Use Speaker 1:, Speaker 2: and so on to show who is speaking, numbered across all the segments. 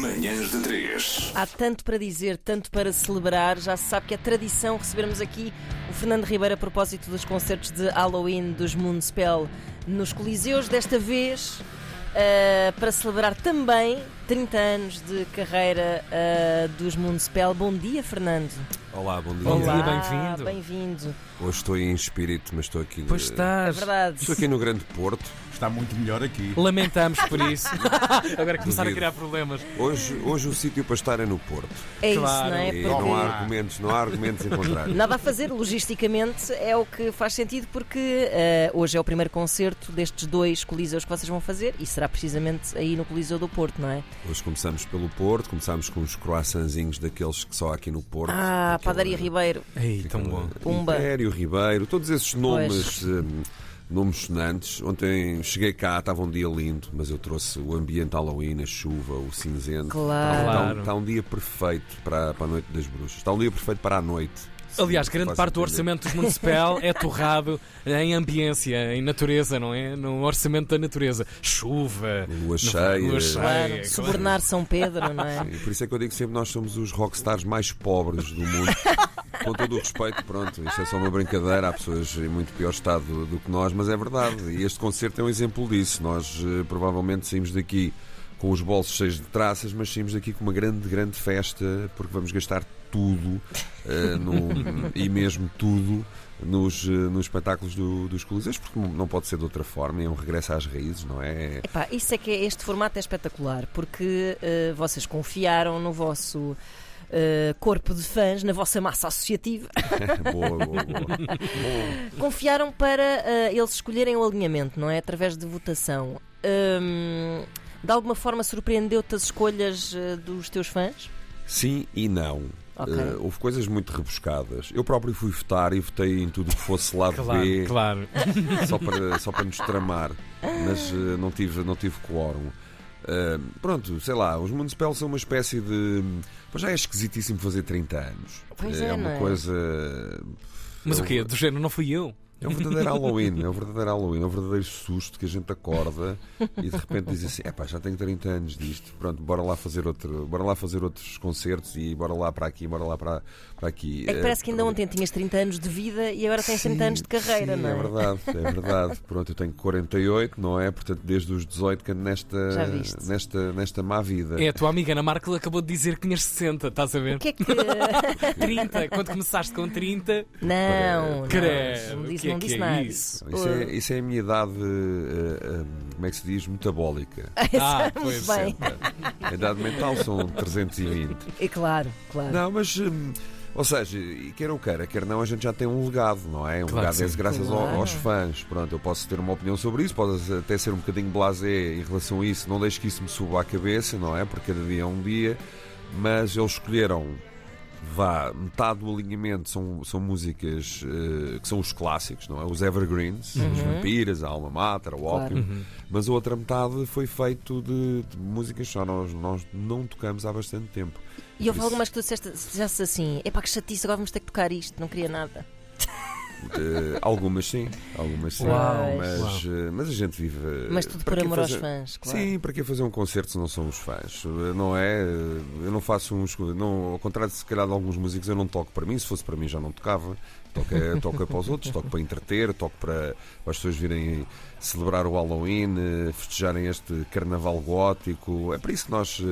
Speaker 1: Manhãs de 3.
Speaker 2: Há tanto para dizer, tanto para celebrar. Já se sabe que é tradição recebermos aqui o Fernando Ribeiro a propósito dos concertos de Halloween dos Moonspell nos Coliseus. Desta vez uh, para celebrar também 30 anos de carreira uh, dos Moonspell. Bom dia, Fernando.
Speaker 3: Olá, bom dia.
Speaker 4: Bom dia,
Speaker 2: Olá,
Speaker 4: bem-vindo.
Speaker 2: Bem-vindo.
Speaker 3: Hoje estou em espírito, mas estou aqui.
Speaker 4: Pois
Speaker 3: de-
Speaker 2: É
Speaker 4: estás.
Speaker 2: verdade.
Speaker 3: Estou aqui no Grande Porto.
Speaker 5: Está muito melhor aqui.
Speaker 4: Lamentamos por isso. Agora começar a criar problemas.
Speaker 3: Hoje, hoje o sítio para estar é no Porto.
Speaker 2: É
Speaker 4: Claro.
Speaker 2: isso, não é?
Speaker 3: E
Speaker 2: Porque
Speaker 3: não há argumentos, não há argumentos em contrário.
Speaker 2: Nada a fazer, logisticamente é o que faz sentido porque eh, hoje é o primeiro concerto destes dois coliseus que vocês vão fazer e será precisamente aí no Coliseu do Porto, não é?
Speaker 3: Hoje começamos pelo Porto, começamos com os croissantzinhos daqueles que só há aqui no Porto.
Speaker 2: Ah, Padaria Ribeiro.
Speaker 4: Ei, tão bom.
Speaker 2: Pumba.
Speaker 3: Império, Ribeiro, todos esses nomes, hum, nomes sonantes. Ontem cheguei cá, estava um dia lindo, mas eu trouxe o ambiente Halloween, a chuva, o cinzento.
Speaker 2: Claro.
Speaker 3: Está,
Speaker 4: Claro.
Speaker 3: está um dia perfeito para, para a Noite das Bruxas. Está um dia perfeito para a noite. Se-
Speaker 4: Aliás, grande parte do orçamento dos Municipal é torrado em ambiência, em natureza, não é? No orçamento da natureza. Chuva,
Speaker 3: Lua cheia.
Speaker 4: lua cheia.
Speaker 2: Claro,
Speaker 4: claro.
Speaker 2: subornar São Pedro, não é?
Speaker 3: E por isso é que eu digo sempre nós somos os rockstars mais pobres do mundo. Com todo o respeito, pronto, isto é só uma brincadeira, há pessoas em muito pior estado do, do que nós, mas é verdade. E este concerto é um exemplo disso. Nós eh, provavelmente saímos daqui com os bolsos cheios de traças, mas saímos daqui com uma grande, grande festa, porque vamos gastar tudo eh, no- e mesmo tudo nos, eh, nos espetáculos do- dos Coliseus, porque não- pode ser de outra forma, é um regresso às raízes, não é?
Speaker 2: Epá, isso é que é, este formato é espetacular porque eh, vocês confiaram no vosso eh, corpo de fãs, na vossa massa associativa,
Speaker 3: boa, boa, boa.
Speaker 2: confiaram para eh, eles escolherem o alinhamento, não é? Através de votação. Hum, de alguma forma surpreendeu-te as escolhas eh, dos teus fãs?
Speaker 3: Sim e não.
Speaker 2: Ok.
Speaker 3: Eh, houve coisas muito rebuscadas. Eu próprio fui votar e votei em tudo que fosse lado
Speaker 4: Claro,
Speaker 3: B,
Speaker 4: claro.
Speaker 3: só, para, só para nos tramar. Mas eh, não tive, não tive quórum. Eh, pronto, sei lá, os Municipal são uma espécie de. Pois já é esquisitíssimo fazer 30 anos.
Speaker 2: Pois
Speaker 3: Eh,
Speaker 2: é,
Speaker 3: uma
Speaker 2: não é?
Speaker 3: coisa.
Speaker 4: Mas
Speaker 3: é
Speaker 4: o quê?
Speaker 3: um-
Speaker 4: Do género, não fui eu.
Speaker 3: É um verdadeiro Halloween, é um verdadeiro Halloween, é um verdadeiro susto que a gente acorda e de repente diz assim: epá, já tenho 30 anos disto, pronto, bora lá fazer outro, bora lá fazer outros concertos e bora lá para aqui, bora lá para, para aqui.
Speaker 2: É que parece que ainda ontem tinhas 30 anos de vida e agora tens 30 anos de carreira,
Speaker 3: sim,
Speaker 2: não é?
Speaker 3: é verdade, é verdade. Pronto, eu tenho 48, não é? Portanto, desde os 18 que ando nesta, nesta, nesta má vida.
Speaker 4: É, a tua amiga Ana Markel acabou de dizer que tinhas 60, estás a ver?
Speaker 2: O que é que.
Speaker 4: 30. Quando começaste com 30,
Speaker 2: Não, não,
Speaker 4: credo.
Speaker 2: não
Speaker 4: o
Speaker 2: disse,
Speaker 4: que é
Speaker 2: não
Speaker 4: que
Speaker 2: disse
Speaker 4: é
Speaker 2: nada.
Speaker 4: isso?
Speaker 3: Isso é, isso é a minha idade, eh, eh, como é que se diz? Metabólica.
Speaker 4: Ah,
Speaker 2: Muito
Speaker 4: pois.
Speaker 2: bem.
Speaker 3: A idade mental são 320.
Speaker 2: É claro, claro.
Speaker 3: Não, mas. hum, ou seja, quer ou queira, quer não, a gente já tem um legado, não é? Um
Speaker 4: Claro
Speaker 3: legado é graças
Speaker 2: Claro.
Speaker 3: aos fãs. Pronto, eu posso ter uma opinião sobre isso, pode até ser um bocadinho blasé em relação a isso. Não deixe que isso me suba à cabeça, não é? Porque cada dia é um dia. Mas eles escolheram, vá, metade do alinhamento são, são músicas eh, que são os clássicos, não é? Os evergreens, os vampiras, a alma mater, o
Speaker 2: Claro.
Speaker 3: ópio. Mas a outra metade foi feito de, de músicas que só nós, nós não tocamos há bastante tempo.
Speaker 2: E houve algumas que tu disseste, disseste assim: é pá, que chatice, agora vamos ter que tocar isto, não queria nada.
Speaker 3: Eh, algumas sim, algumas sim.
Speaker 4: Uau,
Speaker 3: mas, eh, mas a gente vive. eh,
Speaker 2: Mas tudo
Speaker 3: para
Speaker 2: por amor aos
Speaker 3: fazer-
Speaker 2: fãs, claro.
Speaker 3: Sim, para que fazer um concerto se não são os fãs? Eh, Não é? Eu não faço uns. Não, ao contrário de se calhar de alguns músicos, eu não toco para mim. Se fosse para mim, já não tocava. Toco, é- toco é para os outros, toco para entreter, toco para, para as pessoas virem celebrar o Halloween, festejarem este carnaval gótico. É para isso que nós,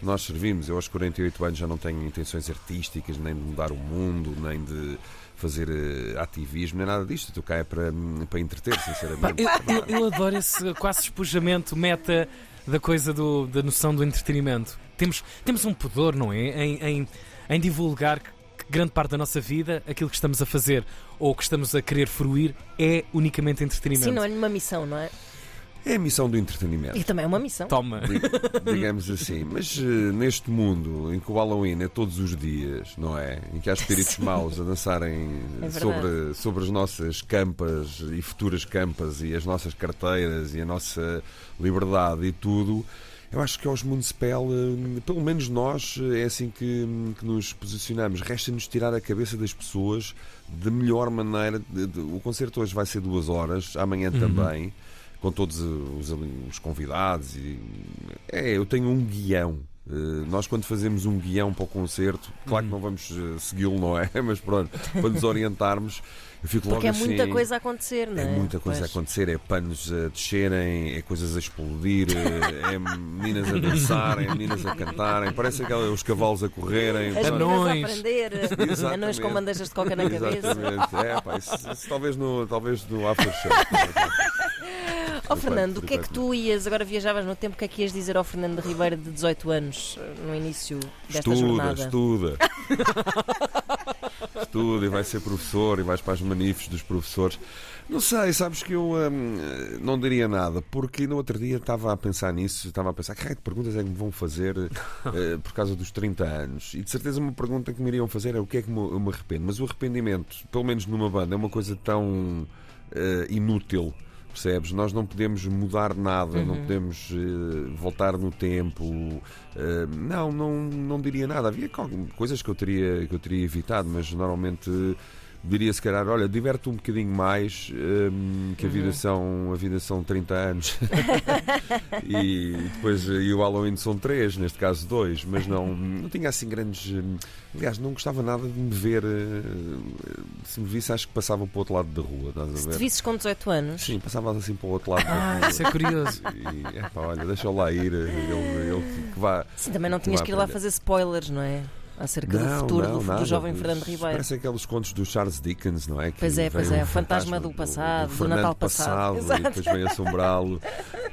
Speaker 3: nós servimos. Eu, aos 48 anos, já não tenho intenções artísticas, nem de mudar o mundo, nem de fazer eh, ativismo, nem nada disto. Eu cá é para, para entreter, sinceramente.
Speaker 4: Eu, eu- eu adoro esse quase despojamento meta da coisa do- da noção do entretenimento. Temos, temos um pudor, não é? Em, em, em divulgar que, que grande parte da nossa vida, aquilo que estamos a fazer ou que estamos a querer fruir, é unicamente entretenimento.
Speaker 2: Sim, não é uma missão, não é?
Speaker 3: É a missão do entretenimento.
Speaker 2: E também é uma missão.
Speaker 4: Toma.
Speaker 3: Di- digamos assim. Mas eh, neste mundo em que o Halloween é todos os dias, não é? Em que há espíritos maus a dançarem
Speaker 2: É
Speaker 3: sobre, sobre as nossas campas e futuras campas e as nossas carteiras e a nossa liberdade e tudo. Eu acho que aos Municipal, eh, pelo menos nós, eh, é assim que, que nos posicionamos. Resta-nos tirar a cabeça das pessoas de melhor maneira. De- de- o concerto hoje vai ser duas horas, amanhã também, com todos os, os convidados. E, é, eu tenho um guião Uh, nós, quando fazemos um guião para o concerto, claro que não vamos uh, segui-lo, não é? Mas pronto, para nos orientarmos, eu fico
Speaker 2: Porque
Speaker 3: logo
Speaker 2: é
Speaker 3: assim.
Speaker 2: muita coisa a acontecer, não é?
Speaker 3: É muita coisa
Speaker 2: Pois.
Speaker 3: a acontecer, é panos a descerem, é coisas a explodir, é, é meninas a dançarem, é meninas a cantarem, parece aquela, os cavalos a correrem.
Speaker 2: As
Speaker 3: Portanto,
Speaker 2: meninas a
Speaker 4: Anões.
Speaker 2: aprender,
Speaker 3: Exatamente.
Speaker 2: anões com bandejas de coca na cabeça.
Speaker 3: Exatamente. É, pá, isso, isso talvez no, talvez no after show.
Speaker 2: Ó Fernando, o que é que tu ias, agora viajavas no tempo, o que é que ias dizer ao Fernando Ribeiro de 18 anos, no início desta
Speaker 3: Estuda,
Speaker 2: jornada?
Speaker 3: estuda. estuda e vai ser professor e vais para as manifes dos professores. Não sei, sabes que eu hum, não diria nada, porque no outro dia estava a pensar nisso, estava a pensar que raio de perguntas é que me vão fazer eh, por causa dos 30 anos. E de certeza uma pergunta que me iriam fazer é o que é que me- eu me arrependo. Mas o arrependimento, pelo menos numa banda, é uma coisa tão eh, inútil. Percebes? Nós não podemos mudar nada, não podemos eh, voltar no tempo. eh, não, não, não diria nada. Havia co- coisas que eu teria, que eu teria evitado, mas normalmente eh, diria se calhar, olha, diverte um bocadinho mais, eh, que a vida, são, a vida são 30 anos. e depois eh, e o Halloween são 3, neste caso 2, mas não, não tinha assim grandes. eh, Aliás, não gostava nada de me ver. eh, Se me visse, acho que passava para o outro lado da rua. Estás a
Speaker 2: Se
Speaker 3: ver?
Speaker 2: te visses com 18 anos,
Speaker 3: Sim, passava assim para o outro lado da
Speaker 4: Ah,
Speaker 3: rua.
Speaker 4: isso é curioso.
Speaker 3: E, epá, olha, deixa-o lá ir, ele, ele que vá.
Speaker 2: sim, também não tinhas que ir lá fazer spoilers, não é? Acerca do futuro do, do
Speaker 3: nada.
Speaker 2: jovem Fernando Ribeiro.
Speaker 3: Parece aqueles contos do Charles Dickens, não é? Que
Speaker 2: Pois é, pois é,
Speaker 3: o
Speaker 2: o fantasma do passado, do
Speaker 3: Fernando
Speaker 2: Natal passado.
Speaker 3: e
Speaker 2: Exato.
Speaker 3: depois vem assombrá-lo.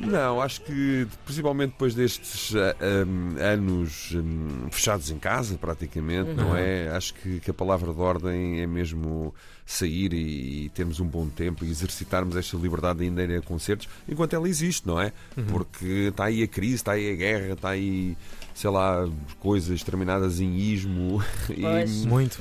Speaker 3: Não, acho que principalmente depois destes ah, hum, anos hum, fechados em casa, praticamente,
Speaker 2: Uhum.
Speaker 3: não é? Acho que, que a palavra de ordem é mesmo sair e, e termos um bom tempo e exercitarmos esta liberdade de ainda ir a concertos enquanto ela existe, não é?
Speaker 2: Uhum.
Speaker 3: Porque está aí a crise, está aí a guerra, está aí, sei lá, coisas terminadas em ismo e,
Speaker 2: Pois.
Speaker 4: Muito.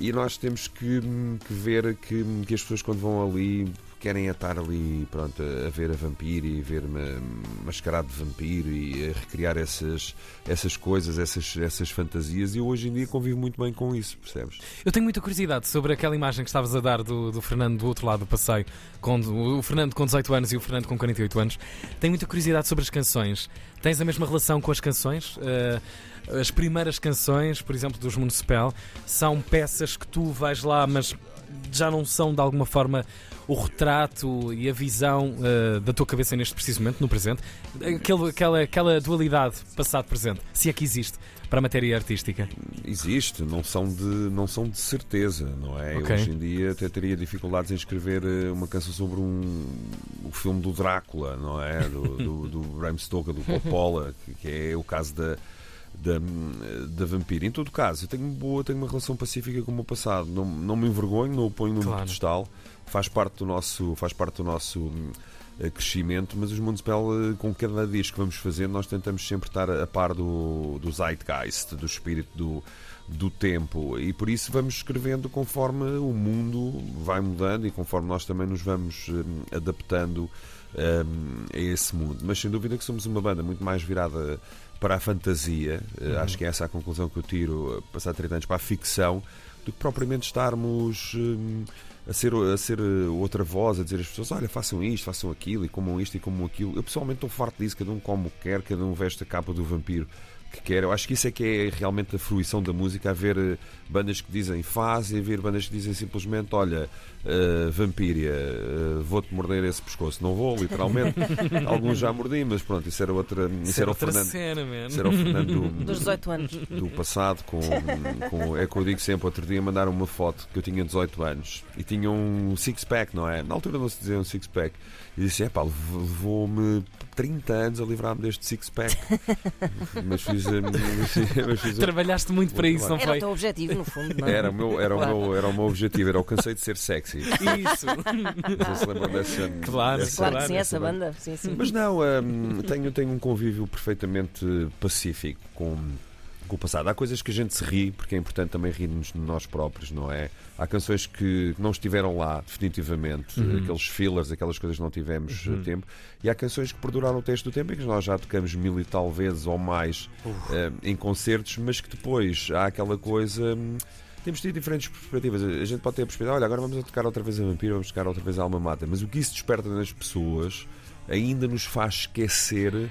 Speaker 3: e nós temos que, que ver que, que as pessoas quando vão ali querem estar ali pronto, a ver a vampiro e ver ma- mascarado de vampiro e a recriar essas, essas coisas, essas, essas fantasias e eu hoje em dia convivo muito bem com isso, percebes?
Speaker 4: Eu tenho muita curiosidade sobre aquela imagem que estavas a dar do, do Fernando do outro lado do passeio, com o Fernando com 18 anos e o Fernando com 48 anos. Tenho muita curiosidade sobre as canções. Tens a mesma relação com as canções? Eh, as primeiras canções, por exemplo, dos Municipal, são peças que tu vais lá, mas já não são de alguma forma o retrato e a visão eh, da tua cabeça neste preciso momento, no presente. Aquele, aquela, aquela dualidade passado-presente, se é que existe para a matéria artística.
Speaker 3: Existe, não são de, não são de certeza, não é? Eu
Speaker 4: Ok.
Speaker 3: hoje em dia até teria dificuldades em escrever eh, uma canção sobre um, o filme do Drácula, não é? Do, do, do Bram Stoker, do Coppola, que é o caso da, da, da vampira. Em todo caso, eu tenho, boa, tenho uma relação pacífica com o meu passado. Não, não me envergonho, não o ponho no
Speaker 4: Claro.
Speaker 3: pedestal. Faz parte do nosso, faz parte do nosso hum, eh, crescimento, mas os Municipal, eh, com cada disco que vamos fazendo, nós tentamos sempre estar a par do, do zeitgeist, do espírito do, do tempo e por isso vamos escrevendo conforme o mundo vai mudando e conforme nós também nos vamos hum, adaptando hum, a esse mundo. Mas sem dúvida que somos uma banda muito mais virada para a fantasia, eh, acho que é essa a conclusão que eu tiro, eh, passar 30 anos para a ficção, do que propriamente estarmos hum, a ser, a ser outra voz, a dizer às pessoas: olha, façam isto, façam aquilo, e comam isto e comam aquilo. Eu pessoalmente estou farto disso, cada um come o que quer, cada um veste a capa do vampiro que quer. Eu acho que isso é que é realmente a fruição da música, haver eh, bandas que dizem faz e haver bandas que dizem simplesmente olha, eh, vampíria, eh, vou-te morder esse pescoço. Não vou, literalmente. Alguns já mordi, mas pronto, isso era outra. Isso, era o Fernando.
Speaker 4: cena, man.
Speaker 3: Isso era o Fernando
Speaker 2: dos 18 anos.
Speaker 3: do passado com, com é que eu digo sempre, outro dia mandaram uma foto que eu tinha 18 anos e tinha um six-pack, não é? Na altura não se dizia um six-pack. E disse, é pá, levou-me 30 anos a livrar-me deste six-pack. mas fiz, a- mas fiz, mas fiz
Speaker 4: Trabalhaste muito para isso, não
Speaker 2: Era o
Speaker 4: foi?
Speaker 2: teu objetivo, no fundo, não é?
Speaker 3: era o, meu, era, o meu, era o meu objetivo, era o cansei de ser sexy.
Speaker 4: Isso.
Speaker 3: Não se lembram dessa.
Speaker 4: Claro,
Speaker 3: dessa-
Speaker 2: Claro que
Speaker 4: Claro,
Speaker 2: sim, essa
Speaker 3: dessa
Speaker 2: banda. Sim, sim.
Speaker 3: Mas não, hum, tenho, tenho um convívio perfeitamente pacífico com, com o passado. Há coisas que a gente se ri, porque é importante também rir-nos de nós próprios, não é? Há canções que não estiveram lá, definitivamente,
Speaker 4: Uhum.
Speaker 3: aqueles fillers, aquelas coisas que não tivemos
Speaker 4: Uhum.
Speaker 3: tempo, e há canções que perduraram o teste do tempo e que nós já tocamos mil e tal vezes ou mais eh, em concertos, mas que depois há aquela coisa. hum, temos tido diferentes perspectivas. A gente pode ter a perspectiva, olha, agora vamos a tocar outra vez a Vampiro, vamos tocar outra vez a Alma Mata. Mas o que isso desperta nas pessoas ainda nos faz esquecer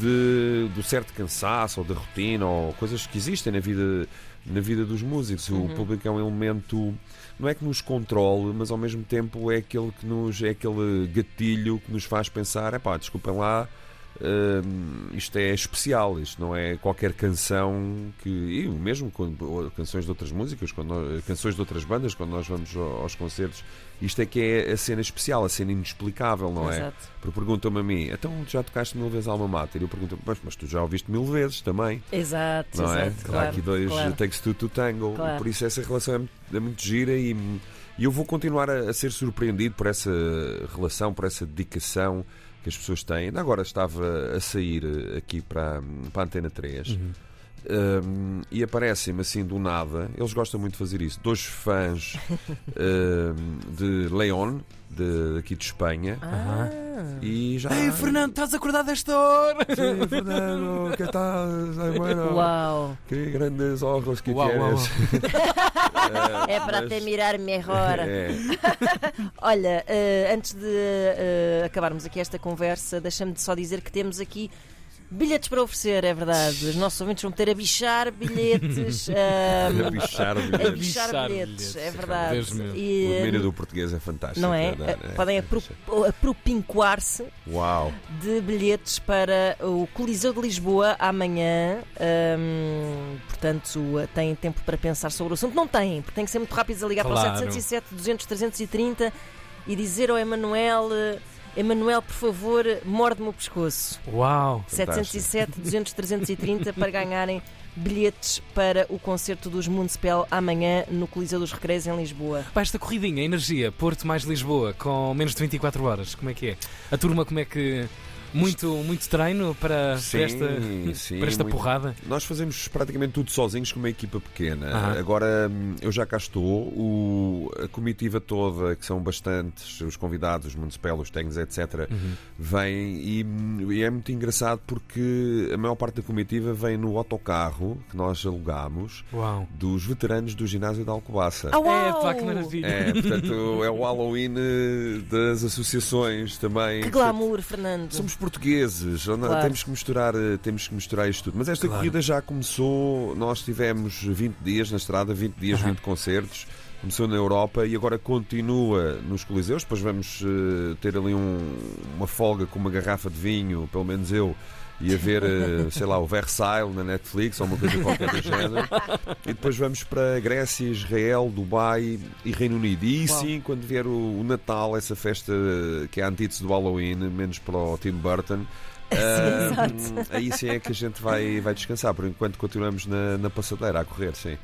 Speaker 3: de, do certo cansaço ou da rotina ou coisas que existem na vida, na vida dos músicos. O público é um elemento, não é que nos controle, mas ao mesmo tempo é aquele que nos é aquele gatilho que nos faz pensar, é pá, desculpem lá. Hum, isto é especial, isto não é qualquer canção que. E mesmo quando, canções de outras músicas, nós- canções de outras bandas, quando nós vamos ao- aos concertos, isto é que é a cena especial, a cena inexplicável, não é?
Speaker 2: Exato.
Speaker 3: Porque perguntam-me a mim, então já tocaste mil vezes Alma Mater? E eu pergunto, mas, mas tu já ouviste mil vezes também,
Speaker 2: Exato,
Speaker 3: não é?
Speaker 2: exato,
Speaker 3: Há
Speaker 2: claro,
Speaker 3: aqui dois
Speaker 2: claro.
Speaker 3: takes two to tango,
Speaker 2: Claro.
Speaker 3: por isso essa relação é muito, é muito gira e, e eu vou continuar a, a ser surpreendido por essa relação, por essa dedicação que as pessoas têm. Agora estava a sair eh, aqui para, para a Antena 3
Speaker 4: Uhum.
Speaker 3: um, e aparecem-me assim do nada. Eles gostam muito de fazer isso. Dois fãs um, de León, de, aqui de Espanha,
Speaker 2: Ah,
Speaker 3: e já.
Speaker 4: Ei, Fernando, estás acordado a esta hora?
Speaker 3: Sim, Fernando, que tal? Ai, bueno,
Speaker 2: Uau!
Speaker 3: Que grandes ojos que
Speaker 4: Uau, uau,
Speaker 3: tienes.
Speaker 2: É para
Speaker 3: mas-
Speaker 2: te mirar melhor.
Speaker 3: É,
Speaker 2: Olha, eh, antes de eh, acabarmos aqui esta conversa, deixa-me só dizer que temos aqui bilhetes para oferecer, é verdade. Os nossos ouvintes vão ter a bichar bilhetes.
Speaker 3: a
Speaker 2: ahm,
Speaker 3: bichar
Speaker 2: a
Speaker 3: bilhetes.
Speaker 2: bichar
Speaker 4: bichar
Speaker 2: bilhetes,
Speaker 4: bilhetes,
Speaker 2: é
Speaker 4: é
Speaker 2: verdade.
Speaker 4: mesmo.
Speaker 3: O
Speaker 2: E,
Speaker 3: domínio do português é fantástico.
Speaker 2: não é?
Speaker 3: verdade,
Speaker 2: Eh, Podem apro- apropinquar-se
Speaker 3: Uau!
Speaker 2: de bilhetes para o Coliseu de Lisboa amanhã. Hum, portanto, têm tempo para pensar sobre o assunto. Não têm, porque têm que ser muito rápidos a ligar para
Speaker 4: Claro.
Speaker 2: o 707 200 330 e dizer ao Emanuel. Emanuel, por favor, morde-me o pescoço.
Speaker 4: Uau!
Speaker 3: Fantástico.
Speaker 2: 707 200 330 para ganharem bilhetes para o concerto dos Municipal amanhã no Coliseu dos Recreios em Lisboa.
Speaker 4: Pá, esta corridinha, energia, Porto mais Lisboa, com menos de 24 horas, como é que é? A turma, como é que. Muito, muito treino para,
Speaker 3: Sim,
Speaker 4: para esta,
Speaker 3: sim,
Speaker 4: para esta
Speaker 3: muito.
Speaker 4: porrada?
Speaker 3: Nós fazemos praticamente tudo sozinhos com uma equipa pequena. Agora eu já cá estou, o- a comitiva toda, que são bastantes, os convidados, os municipais, os técnicos, etc.,
Speaker 4: Uhum.
Speaker 3: vem e, e é muito engraçado porque a maior parte da comitiva vem no autocarro que nós alugamos
Speaker 4: Uau!
Speaker 3: dos veteranos do ginásio de Alcobaça.
Speaker 2: Ah, uau!
Speaker 4: É, pá, que maravilha!
Speaker 3: É, portanto, é o Halloween eh, das associações também.
Speaker 2: Que glamour, Fernando.
Speaker 3: Somos portugueses,
Speaker 2: Claro.
Speaker 3: temos que misturar, eh, temos que misturar isto tudo. Mas esta
Speaker 4: Claro.
Speaker 3: corrida já começou, nós tivemos 20 dias na estrada, 20 dias,
Speaker 4: Aham.
Speaker 3: 20 concertos. Começou na Europa e agora continua nos Coliseus. Depois vamos eh, ter ali um- uma folga com uma garrafa de vinho, pelo menos eu, e a ver, eh, sei lá, o Versailles na Netflix ou uma coisa qualquer do género. E depois vamos para Grécia, Israel, Dubai e Reino Unido. E aí sim, quando vier o, o Natal, essa festa eh, que é a antítese do Halloween, menos para o Tim Burton. ah, aí sim é que a gente vai, vai descansar. Por enquanto continuamos na, na passadeira a correr, sim.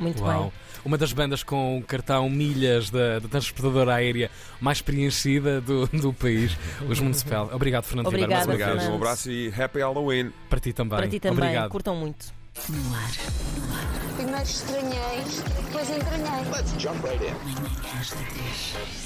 Speaker 2: Muito
Speaker 4: Uau!
Speaker 2: bem.
Speaker 4: Uma das bandas com o cartão milhas da, da transportadora aérea mais preenchida do, do país, os Municipal. Obrigado, Fernando Ribeiro, mais
Speaker 2: Obrigada,
Speaker 4: uma
Speaker 3: Obrigado.
Speaker 2: Fernando.
Speaker 3: um abraço e Happy Halloween!
Speaker 4: Para ti também.
Speaker 2: Para ti também.
Speaker 4: Obrigado.
Speaker 2: Curtam muito.
Speaker 1: Primeiro estranhei, depois entranhei.
Speaker 5: Let's jump right in.